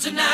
Tonight?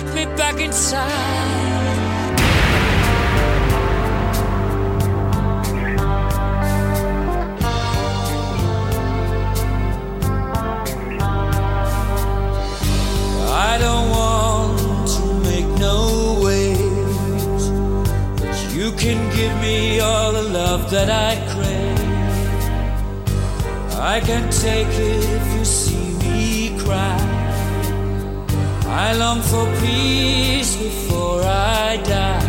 let me back inside. I don't want to make no waves, but you can give me all the love that I crave. I can take it I long for peace before I die.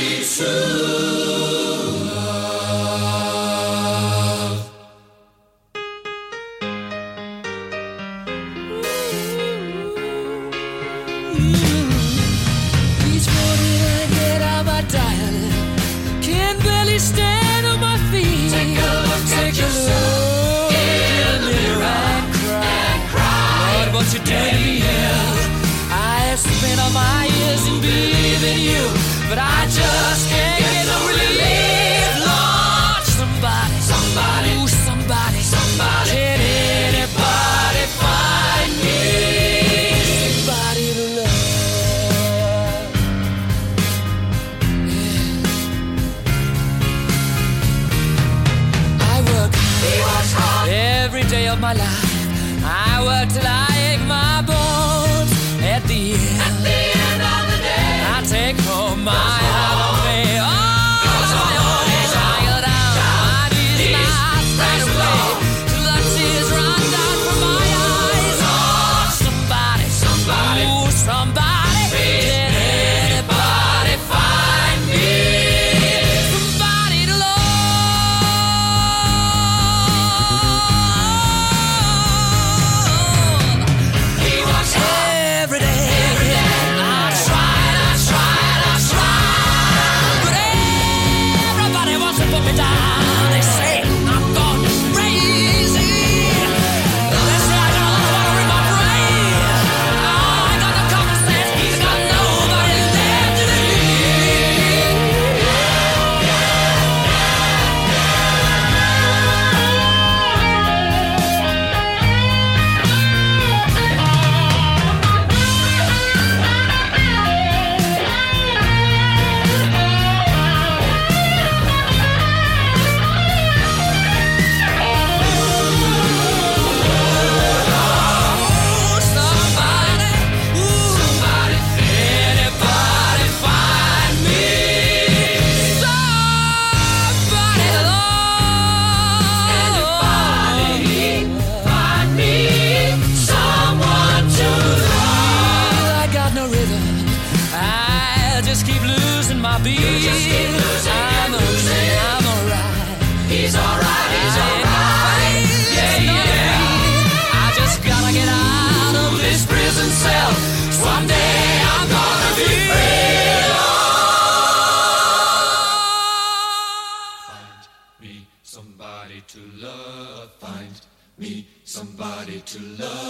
Sue. To love.